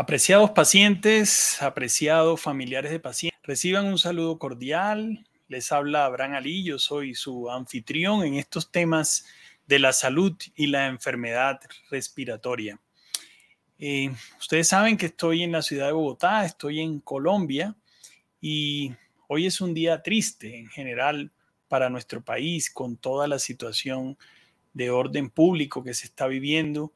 Apreciados pacientes, apreciados familiares de pacientes, reciban un saludo cordial. Les habla Abraham Ali, yo soy su anfitrión en estos temas de la salud y la enfermedad respiratoria. Eh, ustedes saben que estoy en la ciudad de Bogotá, estoy en Colombia y hoy es un día triste en general para nuestro país con toda la situación de orden público que se está viviendo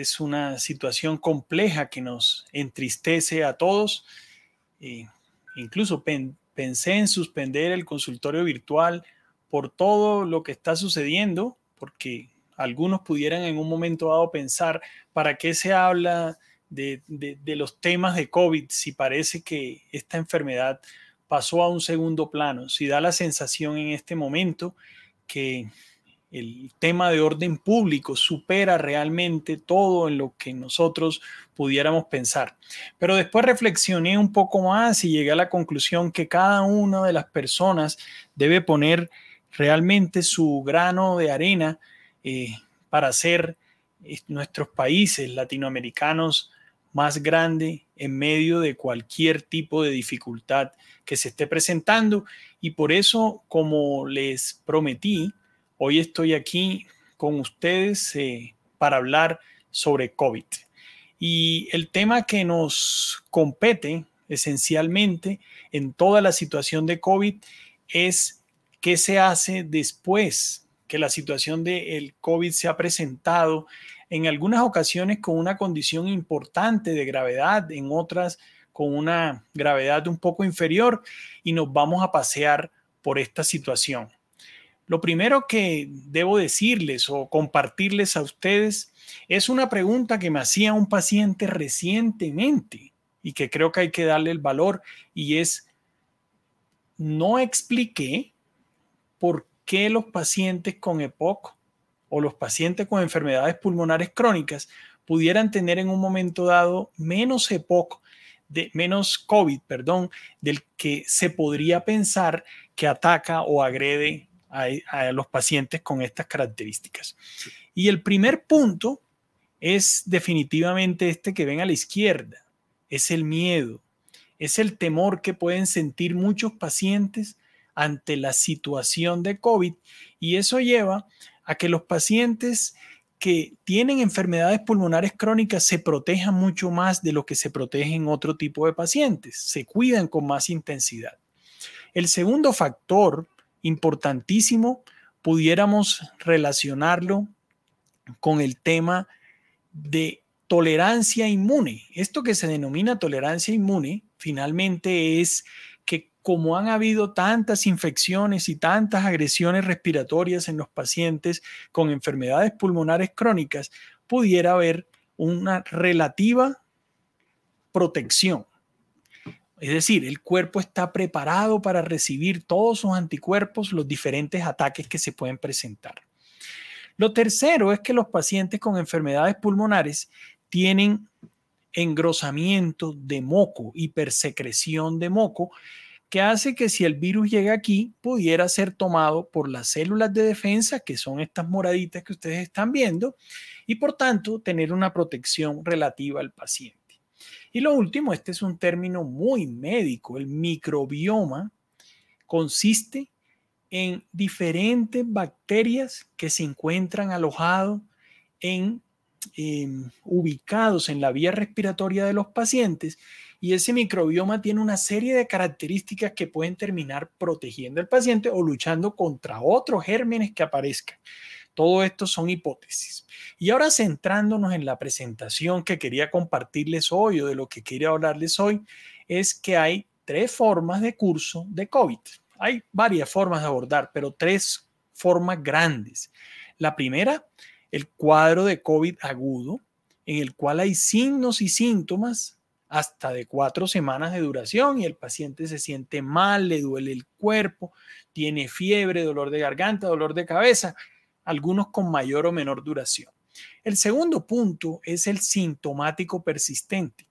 es una situación compleja que nos entristece a todos. E incluso pensé en suspender el consultorio virtual por todo lo que está sucediendo, porque algunos pudieran en un momento dado pensar, ¿para qué se habla de, de los temas de COVID si parece que esta enfermedad pasó a un segundo plano? Si da la sensación en este momento que el tema de orden público supera realmente todo en lo que nosotros pudiéramos pensar. Pero después reflexioné un poco más y llegué a la conclusión que cada una de las personas debe poner realmente su grano de arena eh, para hacer eh, nuestros países latinoamericanos más grande en medio de cualquier tipo de dificultad que se esté presentando. Y por eso, como les prometí, Hoy estoy aquí con ustedes eh, para hablar sobre COVID. Y el tema que nos compete esencialmente en toda la situación de COVID es qué se hace después que la situación del COVID se ha presentado en algunas ocasiones con una condición importante de gravedad, en otras con una gravedad un poco inferior y nos vamos a pasear por esta situación. Lo primero que debo decirles o compartirles a ustedes es una pregunta que me hacía un paciente recientemente y que creo que hay que darle el valor y es, no expliqué por qué los pacientes con EPOC o los pacientes con enfermedades pulmonares crónicas pudieran tener en un momento dado menos EPOC, de, menos COVID, perdón, del que se podría pensar que ataca o agrede a, los pacientes con estas características. Y el primer punto es definitivamente este que ven a la izquierda, es el miedo, es el temor que pueden sentir muchos pacientes ante la situación de COVID y eso lleva a que los pacientes que tienen enfermedades pulmonares crónicas se protejan mucho más de lo que se protegen otro tipo de pacientes, se cuidan con más intensidad. El segundo factor importantísimo, pudiéramos relacionarlo con el tema de tolerancia inmune. Esto que se denomina tolerancia inmune finalmente es que como han habido tantas infecciones y tantas agresiones respiratorias en los pacientes con enfermedades pulmonares crónicas, pudiera haber una relativa protección es decir, el cuerpo está preparado para recibir todos sus anticuerpos, los diferentes ataques que se pueden presentar. Lo tercero es que los pacientes con enfermedades pulmonares tienen engrosamiento de moco, hipersecreción de moco, que hace que si el virus llega aquí, pudiera ser tomado por las células de defensa, que son estas moraditas que ustedes están viendo, y por tanto tener una protección relativa al paciente. Y lo último, este es un término muy médico, el microbioma consiste en diferentes bacterias que se encuentran alojados en, em, ubicados en la vía respiratoria de los pacientes y ese microbioma tiene una serie de características que pueden terminar protegiendo al paciente o luchando contra otros gérmenes que aparezcan. Todo esto son hipótesis. Y ahora centrándonos en la presentación que quería compartirles hoy o de lo que quería hablarles hoy, es que hay tres formas de curso de COVID. Hay varias formas de abordar, pero tres formas grandes. La primera, el cuadro de COVID agudo, en el cual hay signos y síntomas hasta de cuatro semanas de duración y el paciente se siente mal, le duele el cuerpo, tiene fiebre, dolor de garganta, dolor de cabeza algunos con mayor o menor duración. El segundo punto es el sintomático persistente.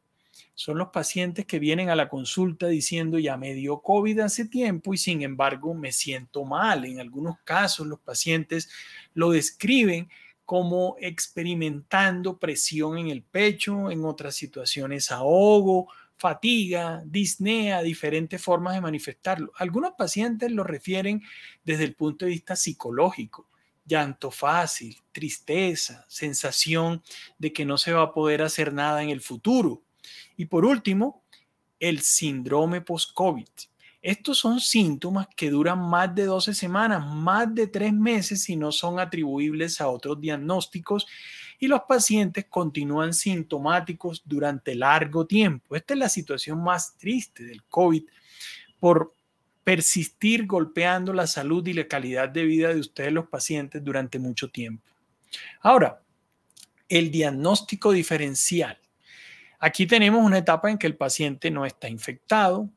Son los pacientes que vienen a la consulta diciendo ya me dio COVID hace tiempo y sin embargo me siento mal. En algunos casos los pacientes lo describen como experimentando presión en el pecho, en otras situaciones ahogo, fatiga, disnea, diferentes formas de manifestarlo. Algunos pacientes lo refieren desde el punto de vista psicológico, llanto fácil, tristeza, sensación de que no se va a poder hacer nada en el futuro. Y por último, el síndrome post-COVID. Estos son síntomas que duran más de 12 semanas, más de tres meses si no son atribuibles a otros diagnósticos y los pacientes continúan sintomáticos durante largo tiempo. Esta es la situación más triste del COVID por persistir golpeando la salud y la calidad de vida de ustedes los pacientes durante mucho tiempo. Ahora, el diagnóstico diferencial. Aquí tenemos una etapa en que el paciente no está infectado,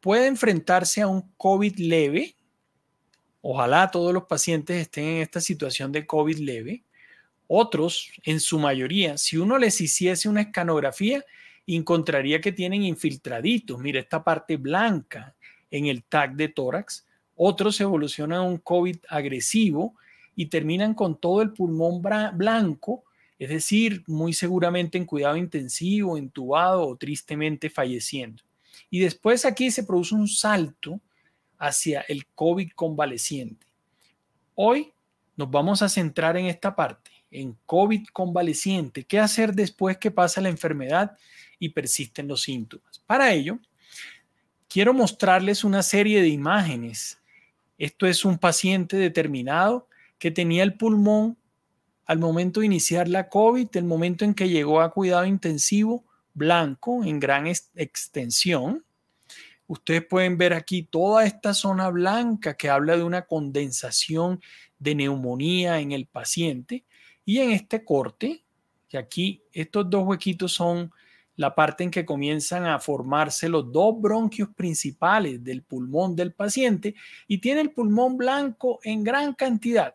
puede enfrentarse a un COVID leve. Ojalá todos los pacientes estén en esta situación de COVID leve. Otros, en su mayoría, si uno les hiciese una escanografía, encontraría que tienen infiltraditos. Mira esta parte blanca en el tag de tórax. Otros evolucionan a un COVID agresivo y terminan con todo el pulmón blanco, es decir, muy seguramente en cuidado intensivo, entubado o tristemente falleciendo. Y después aquí se produce un salto hacia el COVID convaleciente. Hoy nos vamos a centrar en esta parte, en COVID convaleciente. ¿Qué hacer después que pasa la enfermedad y persisten los síntomas? Para ello, quiero mostrarles una serie de imágenes. Esto es un paciente determinado que tenía el pulmón al momento de iniciar la COVID, el momento en que llegó a cuidado intensivo, blanco en gran extensión. Ustedes pueden ver aquí toda esta zona blanca que habla de una condensación de neumonía en el paciente. Y en este corte, que aquí estos dos huequitos son la parte en que comienzan a formarse los dos bronquios principales del pulmón del paciente y tiene el pulmón blanco en gran cantidad.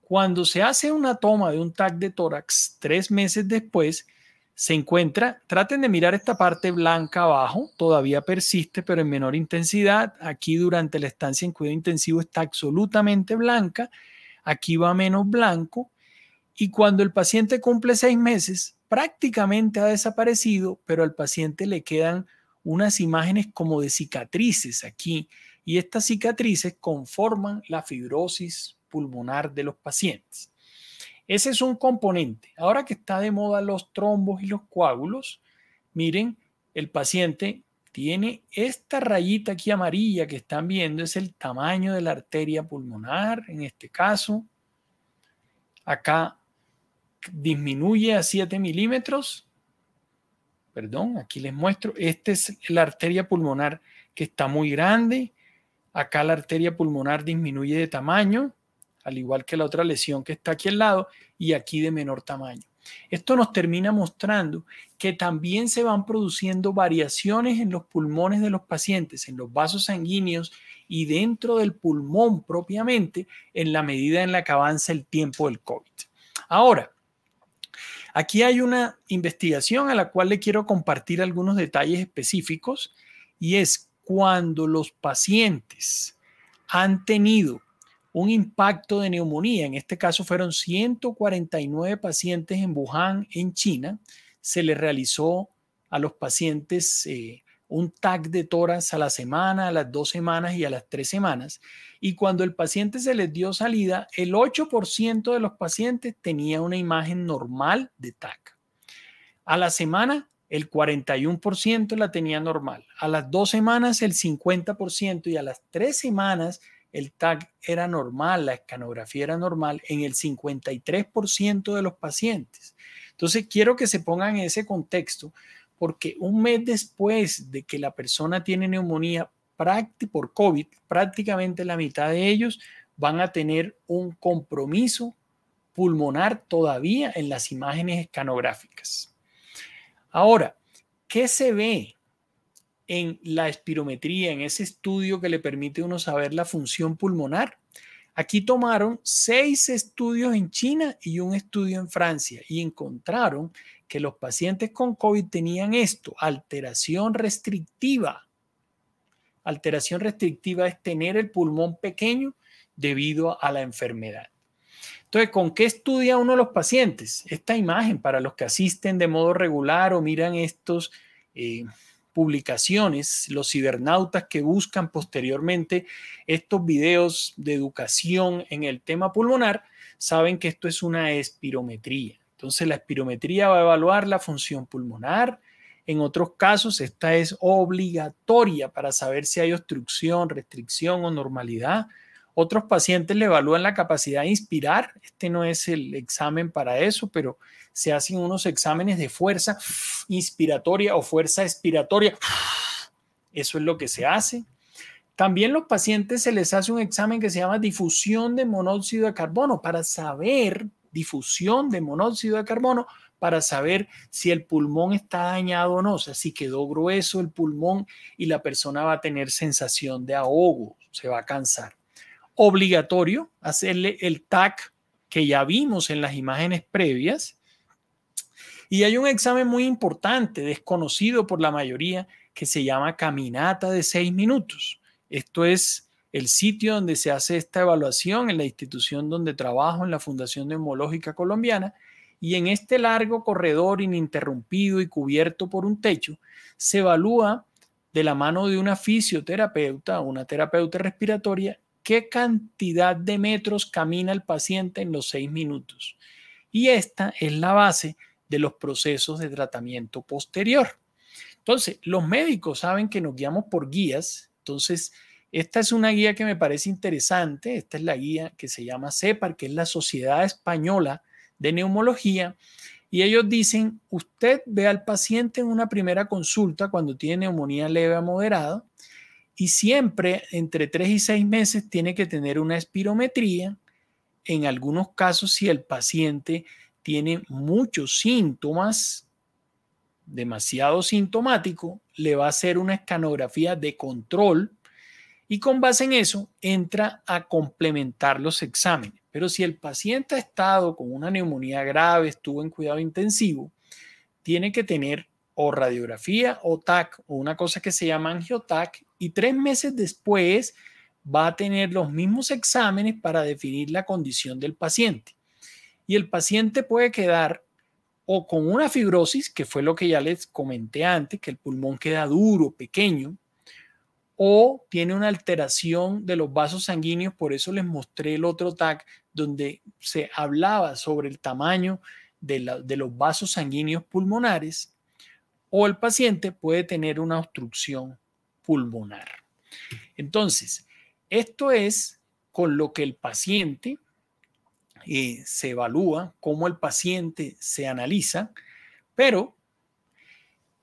Cuando se hace una toma de un TAC de tórax tres meses después, se encuentra, traten de mirar esta parte blanca abajo, todavía persiste, pero en menor intensidad. Aquí durante la estancia en cuidado intensivo está absolutamente blanca, aquí va menos blanco. Y cuando el paciente cumple seis meses, prácticamente ha desaparecido, pero al paciente le quedan unas imágenes como de cicatrices aquí. Y estas cicatrices conforman la fibrosis pulmonar de los pacientes. Ese es un componente. Ahora que está de moda los trombos y los coágulos, miren, el paciente tiene esta rayita aquí amarilla que están viendo, es el tamaño de la arteria pulmonar, en este caso. Acá disminuye a 7 milímetros. Perdón, aquí les muestro. Esta es la arteria pulmonar que está muy grande. Acá la arteria pulmonar disminuye de tamaño al igual que la otra lesión que está aquí al lado y aquí de menor tamaño. Esto nos termina mostrando que también se van produciendo variaciones en los pulmones de los pacientes, en los vasos sanguíneos y dentro del pulmón propiamente en la medida en la que avanza el tiempo del COVID. Ahora, aquí hay una investigación a la cual le quiero compartir algunos detalles específicos y es cuando los pacientes han tenido un impacto de neumonía. En este caso fueron 149 pacientes en Wuhan, en China. Se les realizó a los pacientes eh, un TAC de toras a la semana, a las dos semanas y a las tres semanas. Y cuando el paciente se les dio salida, el 8% de los pacientes tenía una imagen normal de TAC. A la semana, el 41% la tenía normal. A las dos semanas, el 50% y a las tres semanas, el TAC era normal, la escanografía era normal en el 53% de los pacientes. Entonces, quiero que se pongan en ese contexto porque un mes después de que la persona tiene neumonía por COVID, prácticamente la mitad de ellos van a tener un compromiso pulmonar todavía en las imágenes escanográficas. Ahora, ¿qué se ve en la espirometría, en ese estudio que le permite uno saber la función pulmonar. Aquí tomaron seis estudios en China y un estudio en Francia y encontraron que los pacientes con COVID tenían esto, alteración restrictiva. Alteración restrictiva es tener el pulmón pequeño debido a la enfermedad. Entonces, ¿con qué estudia uno los pacientes? Esta imagen para los que asisten de modo regular o miran estos eh, publicaciones, los cibernautas que buscan posteriormente estos videos de educación en el tema pulmonar, saben que esto es una espirometría. Entonces, la espirometría va a evaluar la función pulmonar. En otros casos, esta es obligatoria para saber si hay obstrucción, restricción o normalidad. Otros pacientes le evalúan la capacidad de inspirar. Este no es el examen para eso, pero se hacen unos exámenes de fuerza inspiratoria o fuerza expiratoria. Eso es lo que se hace. También los pacientes se les hace un examen que se llama difusión de monóxido de carbono para saber difusión de monóxido de carbono para saber si el pulmón está dañado o no, o sea, si quedó grueso el pulmón y la persona va a tener sensación de ahogo, se va a cansar obligatorio hacerle el TAC que ya vimos en las imágenes previas. Y hay un examen muy importante, desconocido por la mayoría, que se llama caminata de seis minutos. Esto es el sitio donde se hace esta evaluación en la institución donde trabajo, en la Fundación Neumológica Colombiana. Y en este largo corredor ininterrumpido y cubierto por un techo, se evalúa de la mano de una fisioterapeuta, una terapeuta respiratoria, qué cantidad de metros camina el paciente en los seis minutos. Y esta es la base de los procesos de tratamiento posterior. Entonces, los médicos saben que nos guiamos por guías. Entonces, esta es una guía que me parece interesante. Esta es la guía que se llama CEPAR, que es la Sociedad Española de Neumología. Y ellos dicen, usted ve al paciente en una primera consulta cuando tiene neumonía leve a moderada y siempre entre tres y seis meses tiene que tener una espirometría. En algunos casos, si el paciente tiene muchos síntomas, demasiado sintomático, le va a hacer una escanografía de control y con base en eso entra a complementar los exámenes. Pero si el paciente ha estado con una neumonía grave, estuvo en cuidado intensivo, tiene que tener o radiografía o TAC o una cosa que se llama angiotac y tres meses después va a tener los mismos exámenes para definir la condición del paciente. Y el paciente puede quedar o con una fibrosis, que fue lo que ya les comenté antes, que el pulmón queda duro, pequeño, o tiene una alteración de los vasos sanguíneos, por eso les mostré el otro TAC donde se hablaba sobre el tamaño de, de los vasos sanguíneos pulmonares, o el paciente puede tener una obstrucción pulmonar. Entonces, esto es con lo que el paciente eh, se evalúa, cómo el paciente se analiza, pero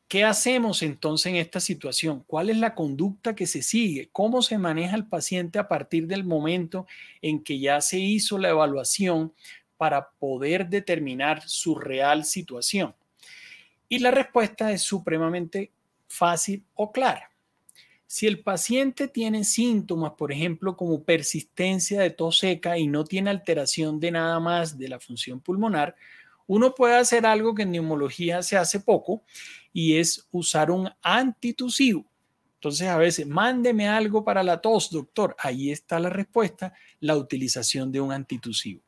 ¿qué hacemos entonces en esta situación? ¿Cuál es la conducta que se sigue? ¿Cómo se maneja el paciente a partir del momento en que ya se hizo la evaluación para poder determinar su real situación? Y la respuesta es supremamente fácil o clara. Si el paciente tiene síntomas, por ejemplo, como persistencia de tos seca y no tiene alteración de nada más de la función pulmonar, uno puede hacer algo que en neumología se hace poco y es usar un antitusivo. Entonces, a veces, mándeme algo para la tos, doctor. Ahí está la respuesta, la utilización de un antitusivo.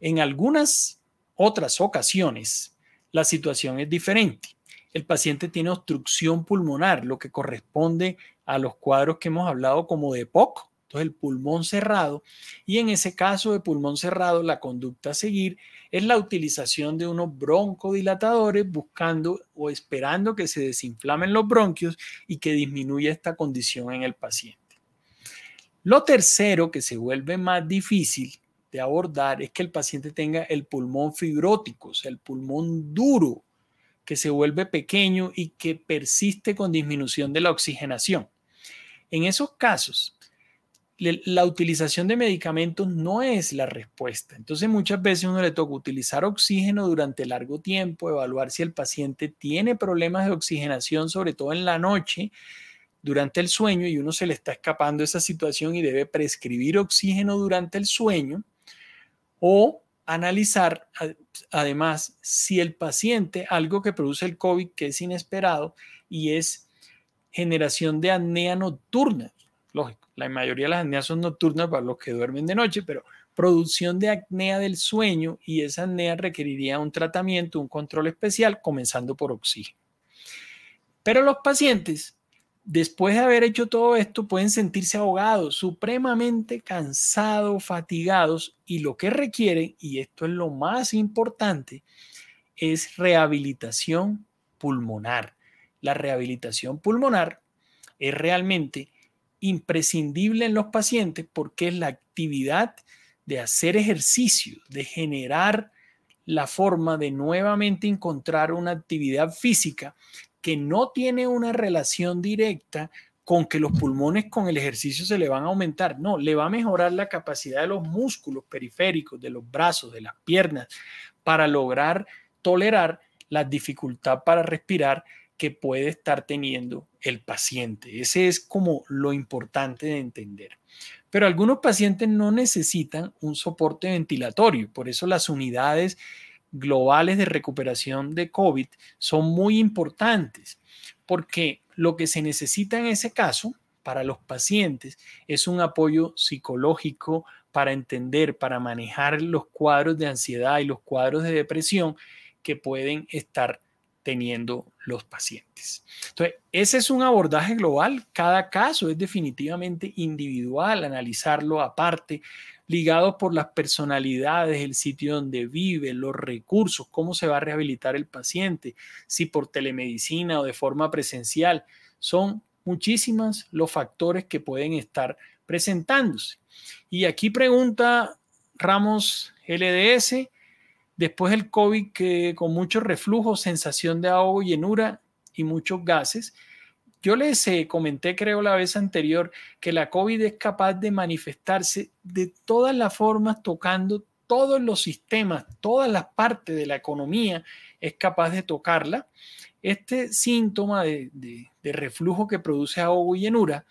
En algunas otras ocasiones, la situación es diferente el paciente tiene obstrucción pulmonar, lo que corresponde a los cuadros que hemos hablado como de POC, entonces el pulmón cerrado. Y en ese caso de pulmón cerrado, la conducta a seguir es la utilización de unos broncodilatadores buscando o esperando que se desinflamen los bronquios y que disminuya esta condición en el paciente. Lo tercero que se vuelve más difícil de abordar es que el paciente tenga el pulmón fibrótico, o sea, el pulmón duro, que se vuelve pequeño y que persiste con disminución de la oxigenación. En esos casos, la utilización de medicamentos no es la respuesta. Entonces muchas veces uno le toca utilizar oxígeno durante largo tiempo, evaluar si el paciente tiene problemas de oxigenación, sobre todo en la noche, durante el sueño, y uno se le está escapando esa situación y debe prescribir oxígeno durante el sueño, o analizar además si el paciente, algo que produce el COVID que es inesperado y es generación de apnea nocturna. Lógico, la mayoría de las apneas son nocturnas para los que duermen de noche, pero producción de apnea del sueño y esa apnea requeriría un tratamiento, un control especial, comenzando por oxígeno. Pero los pacientes, después de haber hecho todo esto, pueden sentirse ahogados, supremamente cansados, fatigados y lo que requieren, y esto es lo más importante, es rehabilitación pulmonar. La rehabilitación pulmonar es realmente imprescindible en los pacientes porque es la actividad de hacer ejercicio, de generar la forma de nuevamente encontrar una actividad física que no tiene una relación directa con que los pulmones con el ejercicio se le van a aumentar. No, le va a mejorar la capacidad de los músculos periféricos, de los brazos, de las piernas, para lograr tolerar la dificultad para respirar que puede estar teniendo el paciente. Ese es como lo importante de entender. Pero algunos pacientes no necesitan un soporte ventilatorio, por eso las unidades globales de recuperación de COVID son muy importantes, porque lo que se necesita en ese caso para los pacientes es un apoyo psicológico para entender, para manejar los cuadros de ansiedad y los cuadros de depresión que pueden estar teniendo los pacientes. Entonces, ese es un abordaje global. Cada caso es definitivamente individual, analizarlo aparte, ligados por las personalidades, el sitio donde vive, los recursos, cómo se va a rehabilitar el paciente, si por telemedicina o de forma presencial. Son muchísimos los factores que pueden estar presentándose. Y aquí pregunta Ramos LDS, Después el COVID que con mucho reflujo, sensación de ahogo, llenura y muchos gases. Yo les eh, comenté, creo, la vez anterior, que la COVID es capaz de manifestarse de todas las formas, tocando todos los sistemas, todas las partes de la economía, es capaz de tocarla. Este síntoma de, de reflujo que produce ahogo y llenura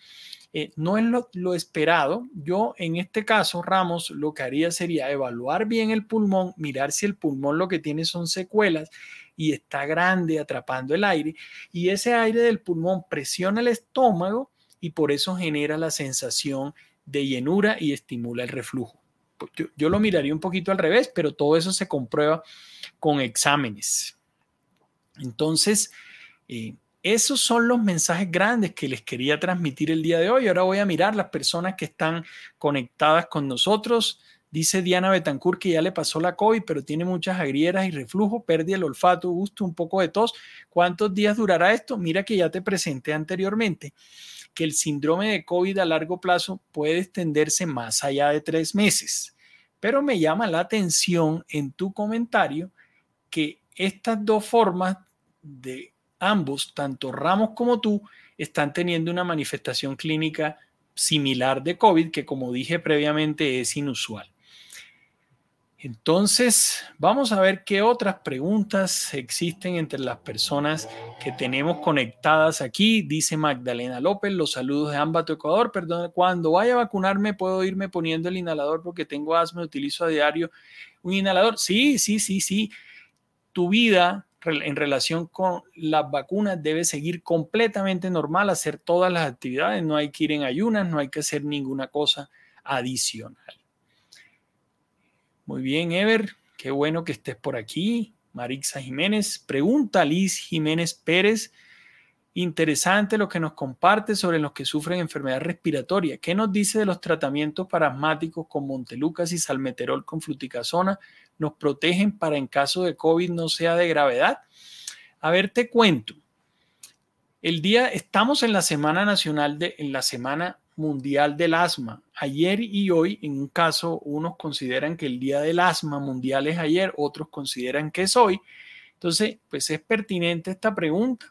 eh, no es lo, esperado. Yo en este caso, Ramos, lo que haría sería evaluar bien el pulmón, mirar si el pulmón lo que tiene son secuelas y está grande atrapando el aire y ese aire del pulmón presiona el estómago y por eso genera la sensación de llenura y estimula el reflujo. Yo, lo miraría un poquito al revés, pero todo eso se comprueba con exámenes. Entonces, eh, esos son los mensajes grandes que les quería transmitir el día de hoy. Ahora voy a mirar las personas que están conectadas con nosotros. Dice Diana Betancourt que ya le pasó la COVID, pero tiene muchas agrieras y reflujo, pérdida el olfato, gusto, un poco de tos. ¿Cuántos días durará esto? Mira que ya te presenté anteriormente que el síndrome de COVID a largo plazo puede extenderse más allá de tres meses. Pero me llama la atención en tu comentario que estas dos formas de ambos, tanto Ramos como tú, están teniendo una manifestación clínica similar de COVID que, como dije previamente, es inusual. Entonces, vamos a ver qué otras preguntas existen entre las personas que tenemos conectadas aquí. Dice Magdalena López, los saludos de Ambato Ecuador. Perdón, cuando vaya a vacunarme puedo irme poniendo el inhalador porque tengo asma, utilizo a diario un inhalador. Sí, sí, sí, sí. Tu vida en relación con las vacunas debe seguir completamente normal, hacer todas las actividades, no hay que ir en ayunas, no hay que hacer ninguna cosa adicional. Muy bien, Ever, qué bueno que estés por aquí. Marixa Jiménez, pregunta Liz Jiménez Pérez. Interesante lo que nos comparte sobre los que sufren enfermedad respiratoria. ¿Qué nos dice de los tratamientos parasmáticos con Montelucas y salmeterol con fluticasona? ¿Nos protegen para en caso de COVID no sea de gravedad? A ver, te cuento. El día, estamos en la Semana Nacional, de, en la Semana Mundial del Asma. Ayer y hoy, en un caso, unos consideran que el Día del Asma Mundial es ayer, otros consideran que es hoy. Entonces, pues es pertinente esta pregunta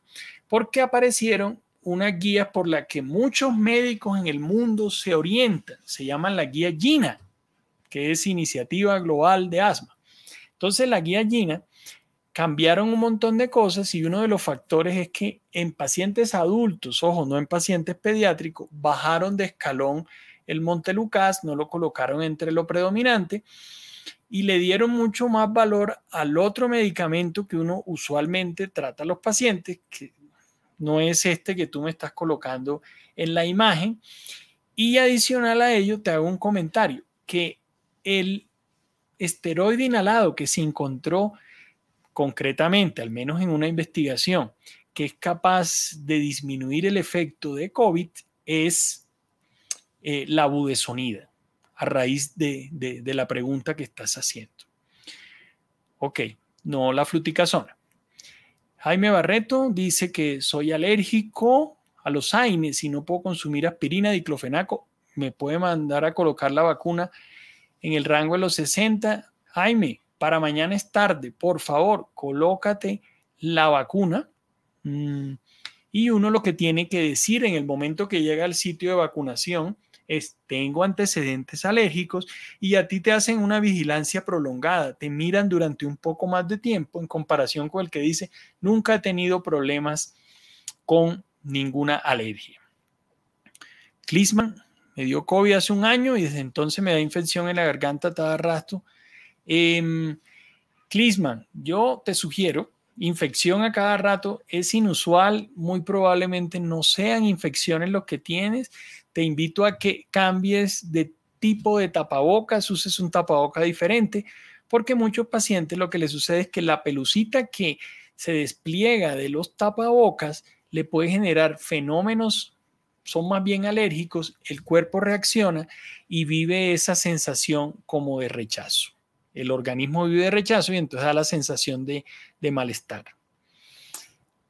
porque aparecieron unas guías por las que muchos médicos en el mundo se orientan. Se llaman la guía GINA, que es Iniciativa Global de Asma. Entonces, la guía GINA cambiaron un montón de cosas y uno de los factores es que en pacientes adultos, ojo, no en pacientes pediátricos, bajaron de escalón el Montelucas, no lo colocaron entre lo predominante y le dieron mucho más valor al otro medicamento que uno usualmente trata a los pacientes, que no es este que tú me estás colocando en la imagen. Y adicional a ello, te hago un comentario, que el esteroide inhalado que se encontró concretamente, al menos en una investigación, que es capaz de disminuir el efecto de COVID es eh, la budesonida, a raíz de, de, la pregunta que estás haciendo. Ok, no la fluticasona. Jaime Barreto dice que soy alérgico a los AINES y no puedo consumir aspirina, diclofenaco. Me puede mandar a colocar la vacuna en el rango de los 60. Jaime, para mañana es tarde, por favor, colócate la vacuna. Mm, y uno lo que tiene que decir en el momento que llega al sitio de vacunación es, tengo antecedentes alérgicos y a ti te hacen una vigilancia prolongada, te miran durante un poco más de tiempo en comparación con el que dice, nunca he tenido problemas con ninguna alergia. Clisman me dio COVID hace un año y desde entonces me da infección en la garganta cada rato. Eh, yo te sugiero, infección a cada rato es inusual, muy probablemente no sean infecciones lo que tienes. Te invito a que cambies de tipo de tapabocas, uses un tapaboca diferente, porque muchos pacientes lo que les sucede es que la pelucita que se despliega de los tapabocas le puede generar fenómenos, son más bien alérgicos, el cuerpo reacciona y vive esa sensación como de rechazo. El organismo vive de rechazo y entonces da la sensación de, malestar.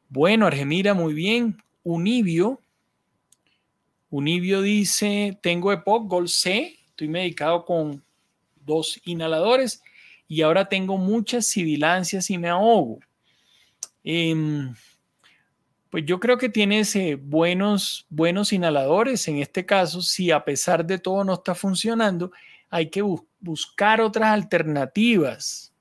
Bueno, Argemira, muy bien. Unibio. Unibio dice, tengo EPOC Gold C, estoy medicado con dos inhaladores y ahora tengo muchas sibilancias y me ahogo. Em, pues yo creo que tienes eh, buenos, buenos inhaladores. En este caso, si a pesar de todo no está funcionando, hay que buscar otras alternativas.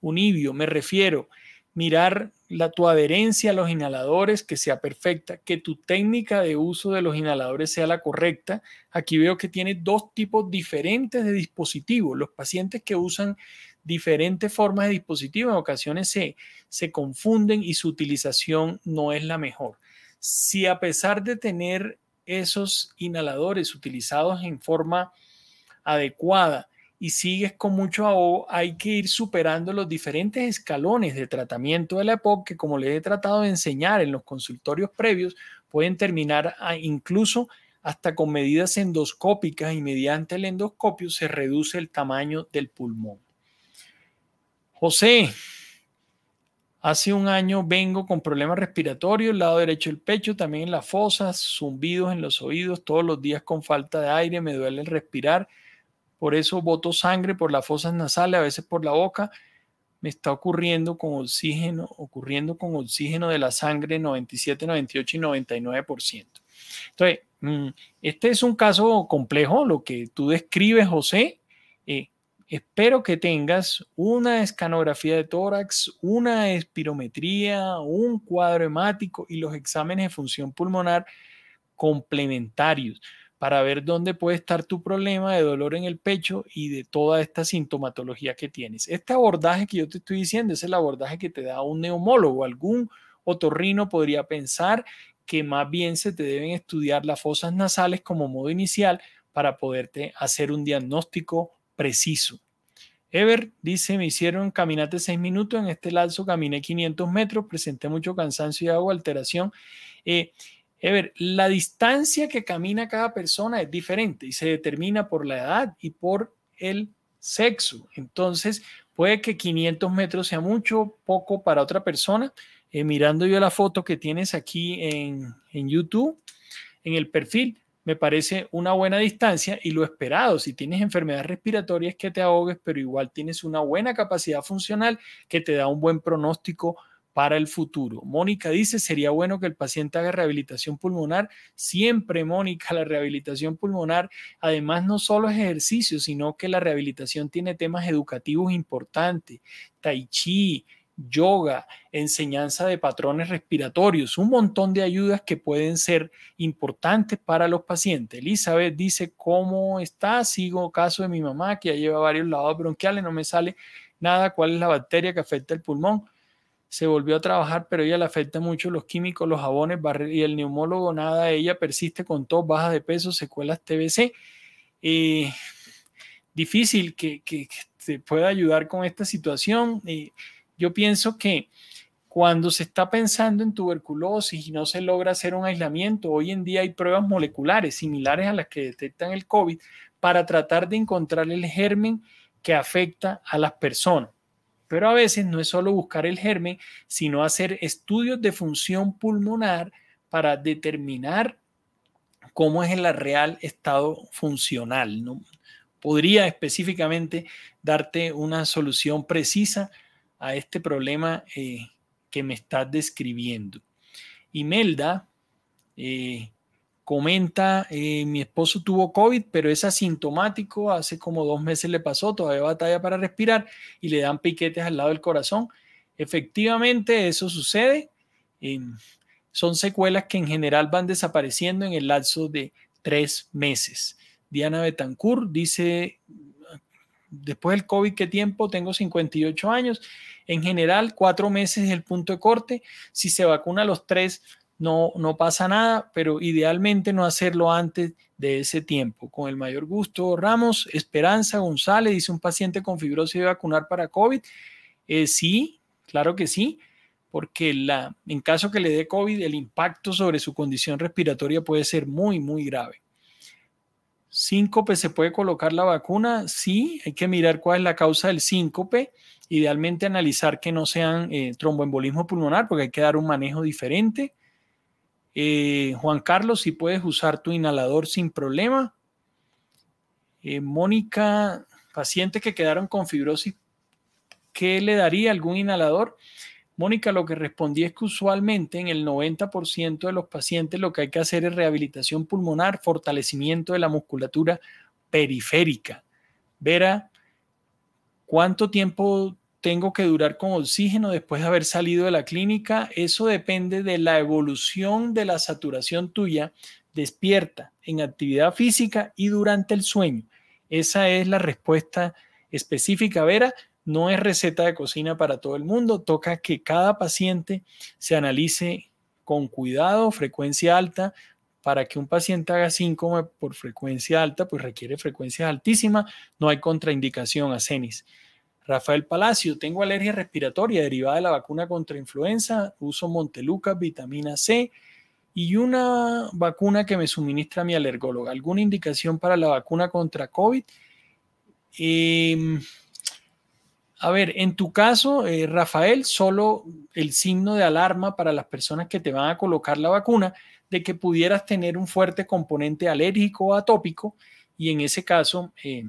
Unibio, me refiero, mirar la, tu adherencia a los inhaladores que sea perfecta, que tu técnica de uso de los inhaladores sea la correcta. Aquí veo que tiene dos tipos diferentes de dispositivos. Los pacientes que usan diferentes formas de dispositivo en ocasiones se, se confunden y su utilización no es la mejor. Si a pesar de tener esos inhaladores utilizados en forma adecuada y sigues con mucho ahogo, hay que ir superando los diferentes escalones de tratamiento de la EPOC que como les he tratado de enseñar en los consultorios previos, pueden terminar incluso hasta con medidas endoscópicas y mediante el endoscopio se reduce el tamaño del pulmón. José, hace un año vengo con problemas respiratorios, lado derecho del pecho, también en las fosas, zumbidos en los oídos, todos los días con falta de aire, me duele el respirar, por eso boto sangre por las fosas nasales, a veces por la boca. Me está ocurriendo con oxígeno, ocurriendo con oxígeno de la sangre 97, 98 y 99%. Entonces, mm, este es un caso complejo, lo que tú describes, José. Eh, Espero que tengas una escanografía de tórax, una espirometría, un cuadro hemático y los exámenes de función pulmonar complementarios para ver dónde puede estar tu problema de dolor en el pecho y de toda esta sintomatología que tienes. Este abordaje que yo te estoy diciendo es el abordaje que te da un neumólogo. Algún otorrino podría pensar que más bien se te deben estudiar las fosas nasales como modo inicial para poderte hacer un diagnóstico preciso. Ever dice, me hicieron caminate seis minutos, en este lazo caminé 500 metros, presenté mucho cansancio y agua, alteración. Eh, Ever, la distancia que camina cada persona es diferente y se determina por la edad y por el sexo. Entonces, puede que 500 metros sea mucho, poco para otra persona. Eh, mirando yo la foto que tienes aquí en, en YouTube, en el perfil, me parece una buena distancia y lo esperado, si tienes enfermedades respiratorias que te ahogues, pero igual tienes una buena capacidad funcional que te da un buen pronóstico para el futuro. Mónica dice, sería bueno que el paciente haga rehabilitación pulmonar. Siempre, Mónica, la rehabilitación pulmonar, además no solo es ejercicio, sino que la rehabilitación tiene temas educativos importantes. Tai chi, yoga, enseñanza de patrones respiratorios, un montón de ayudas que pueden ser importantes para los pacientes. Elizabeth dice, ¿cómo está? Sigo caso de mi mamá que ya lleva varios lavados bronquiales, no me sale nada, cuál es la bacteria que afecta el pulmón. Se volvió a trabajar, pero ella le afecta mucho los químicos, los jabones y el neumólogo, nada, ella persiste con tos, baja de peso, secuelas TBC. Eh, difícil que, te pueda ayudar con esta situación. yo pienso que cuando se está pensando en tuberculosis y no se logra hacer un aislamiento, hoy en día hay pruebas moleculares similares a las que detectan el COVID para tratar de encontrar el germen que afecta a las personas. Pero a veces no es solo buscar el germen, sino hacer estudios de función pulmonar para determinar cómo es el real estado funcional. ¿no? Podría específicamente darte una solución precisa a este problema eh, que me estás describiendo. Imelda eh, comenta, eh, mi esposo tuvo COVID, pero es asintomático, hace como dos meses le pasó, todavía batalla para respirar y le dan piquetes al lado del corazón. Efectivamente, eso sucede. son secuelas que en general van desapareciendo en el lapso de tres meses. Diana Betancourt dice, después del COVID, ¿qué tiempo? Tengo 58 años. En general, cuatro meses es el punto de corte. Si se vacuna a los tres, no, no pasa nada, pero idealmente no hacerlo antes de ese tiempo. Con el mayor gusto, Ramos, Esperanza González, dice un paciente con fibrosis de vacunar para COVID. Eh, sí, claro que sí, porque la, en caso que le dé COVID, el impacto sobre su condición respiratoria puede ser muy, muy grave. Síncope, ¿se puede colocar la vacuna? Sí, hay que mirar cuál es la causa del síncope. Idealmente analizar que no sean eh, tromboembolismo pulmonar, porque hay que dar un manejo diferente. Eh, Juan Carlos, si puedes usar tu inhalador sin problema. Eh, Mónica, pacientes que quedaron con fibrosis, ¿qué le daría algún inhalador? Mónica, lo que respondí es que usualmente en el 90% de los pacientes lo que hay que hacer es rehabilitación pulmonar, fortalecimiento de la musculatura periférica. Vera, ¿cuánto tiempo tengo que durar con oxígeno después de haber salido de la clínica? Eso depende de la evolución de la saturación tuya despierta en actividad física y durante el sueño. Esa es la respuesta específica, Vera no es receta de cocina para todo el mundo, toca que cada paciente se analice con cuidado, frecuencia alta, para que un paciente haga síncome por frecuencia alta, pues requiere frecuencias altísimas, no hay contraindicación a. Rafael Palacio, tengo alergia respiratoria derivada de la vacuna contra influenza, uso Monteluca, vitamina C y una vacuna que me suministra mi alergóloga. ¿Alguna indicación para la vacuna contra COVID? Eh, a ver, en tu caso, eh, Rafael, solo el signo de alarma para las personas que te van a colocar la vacuna de que pudieras tener un fuerte componente alérgico o atópico y en ese caso eh,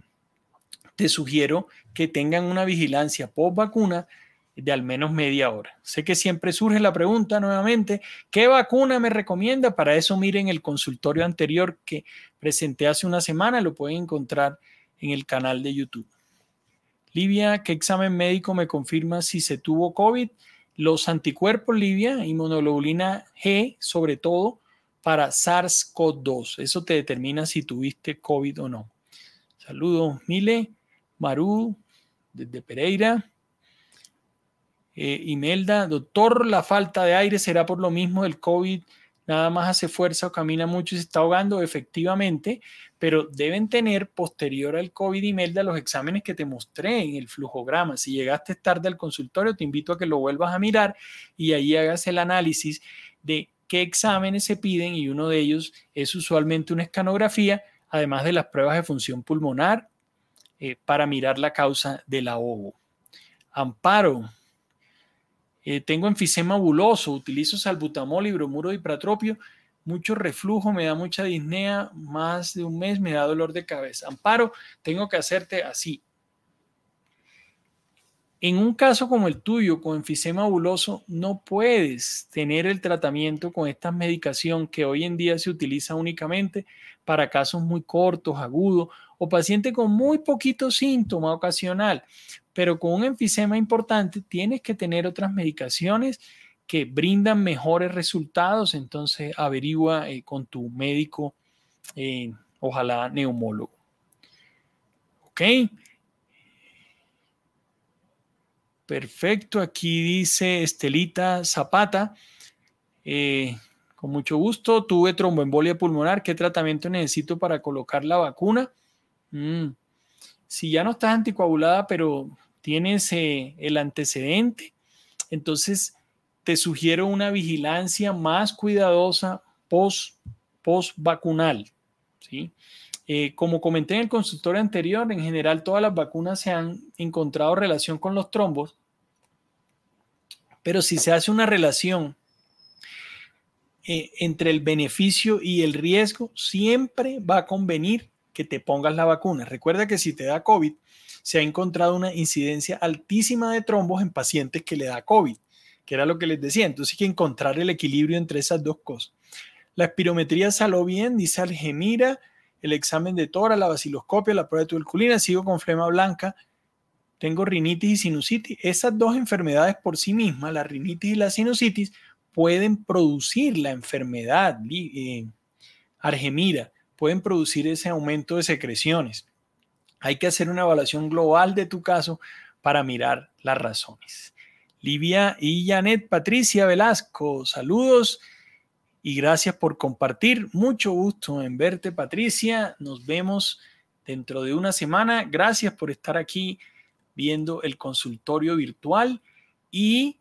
te sugiero que tengan una vigilancia post vacuna de al menos media hora. Sé que siempre surge la pregunta nuevamente, ¿qué vacuna me recomienda? Para eso miren el consultorio anterior que presenté hace una semana, lo pueden encontrar en el canal de YouTube. Livia, ¿qué examen médico me confirma si se tuvo COVID? Los anticuerpos, Livia, inmunoglobulina G, sobre todo para SARS-CoV-2. Eso te determina si tuviste COVID o no. Saludos, Mile, Maru, desde Pereira. Eh, Imelda, doctor, la falta de aire será por lo mismo del COVID nada más hace fuerza o camina mucho y se está ahogando, efectivamente, pero deben tener posterior al COVID y Melda los exámenes que te mostré en el flujograma. Si llegaste tarde al consultorio, te invito a que lo vuelvas a mirar y ahí hagas el análisis de qué exámenes se piden y uno de ellos es usualmente una escanografía, además de las pruebas de función pulmonar eh, para mirar la causa del ahogo. Amparo, eh, tengo enfisema buloso, utilizo salbutamol y bromuro de hipratropio, mucho reflujo, me da mucha disnea, más de un mes me da dolor de cabeza. Amparo, tengo que hacerte así. En un caso como el tuyo, con enfisema buloso, no puedes tener el tratamiento con esta medicación que hoy en día se utiliza únicamente para casos muy cortos, agudos o paciente con muy poquito síntoma ocasional pero con un enfisema importante tienes que tener otras medicaciones que brindan mejores resultados, entonces averigua eh, con tu médico, eh, ojalá neumólogo. ¿Ok? Perfecto, aquí dice Estelita Zapata. Eh, con mucho gusto, tuve tromboembolia pulmonar. ¿Qué tratamiento necesito para colocar la vacuna? Mm. si ya no estás anticoagulada, pero tienes eh, el antecedente, entonces te sugiero una vigilancia más cuidadosa post, post vacunal. Eh, como comenté en el consultorio anterior, en general todas las vacunas se han encontrado relación con los trombos, pero si se hace una relación eh, entre el beneficio y el riesgo, siempre va a convenir que te pongas la vacuna. Recuerda que si te da COVID, se ha encontrado una incidencia altísima de trombos en pacientes que le da COVID, que era lo que les decía. Entonces hay que encontrar el equilibrio entre esas dos cosas. La espirometría salió bien, dice Algemira, el examen de tora, la vaciloscopia, la prueba de tuberculina, sigo con flema blanca, tengo rinitis y sinusitis. Esas dos enfermedades por sí mismas, la rinitis y la sinusitis, pueden producir la enfermedad eh, argemira, pueden producir ese aumento de secreciones. Hay que hacer una evaluación global de tu caso para mirar las razones. Livia y Janet Patricia Velasco, saludos y gracias por compartir. Mucho gusto en verte, Patricia. Nos vemos dentro de una semana. Gracias por estar aquí viendo el consultorio virtual y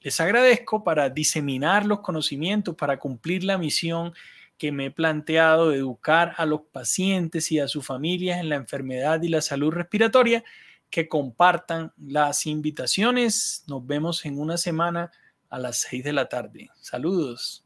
les agradezco para diseminar los conocimientos, para cumplir la misión que me he planteado educar a los pacientes y a sus familias en la enfermedad y la salud respiratoria, que compartan las invitaciones. Nos vemos en una semana a las seis de la tarde. Saludos.